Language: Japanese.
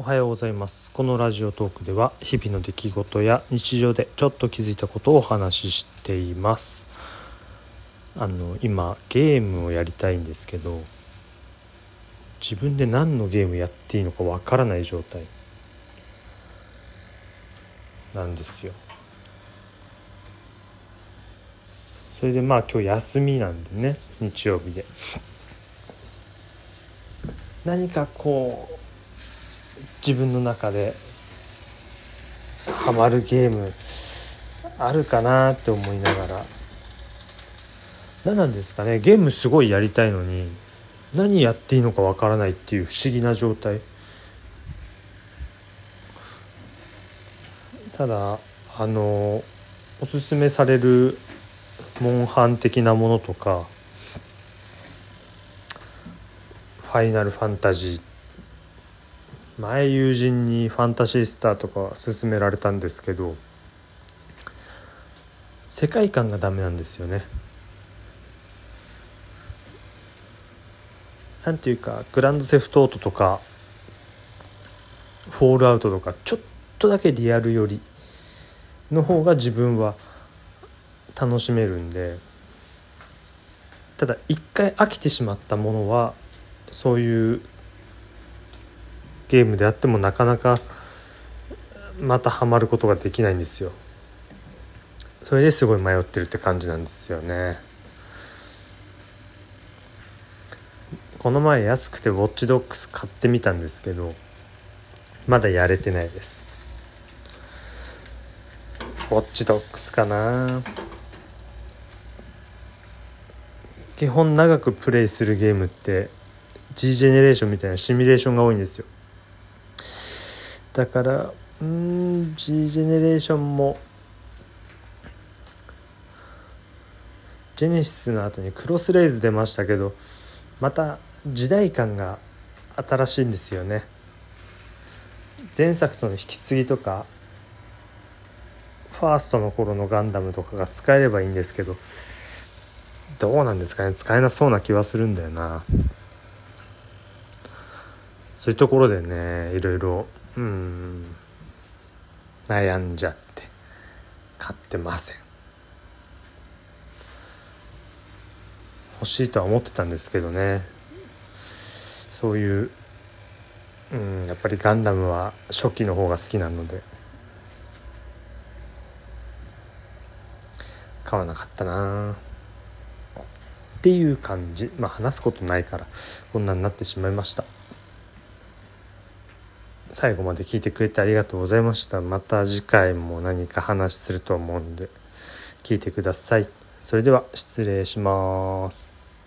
おはようございます。このラジオトークでは日々の出来事や日常でちょっと気づいたことをお話ししています。あの今ゲームをやりたいんですけど自分で何のゲームやっていいのかわからない状態なんですよ。それでまあ今日休みなんでね日曜日で。何かこう自分の中でハマるゲームあるかなって思いながら。何なんですかね。ゲームすごいやりたいのに何やっていいのかわからないっていう不思議な状態。ただあのおすすめされるモンハン的なものとかファイナルファンタジー前友人にファンタシースターとか勧められたんですけど世界観がダメなんですよね。なんていうかグランドセフトオートとかフォールアウトとかちょっとだけリアル寄りの方が自分は楽しめるんでただ一回飽きてしまったものはそういうゲームであってもなかなかまたハマることができないんですよ。それですごい迷ってるって感じなんですよね。この前安くてウォッチドックス買ってみたんですけどまだやれてないです。ウォッチドックスかな。基本長くプレイするゲームって G ジェネレーションみたいなシミュレーションが多いんですよ。だからうん G ジェネレーションもジェネシスの後にクロスレイズ出ましたけどまた時代感が新しいんですよね。前作との引き継ぎとかファーストの頃のガンダムとかが使えればいいんですけどどうなんですかね。使えなそうな気はするんだよな。そういうところでねいろいろうん。悩んじゃって買ってません。欲しいとは思ってたんですけどね。そういううんやっぱりガンダムは初期の方が好きなので。買わなかったな。っていう感じ。まあ話すことないからこんなになってしまいました。最後まで聞いてくれてありがとうございました。また次回も何か話すると思うんで聞いてください。それでは失礼します。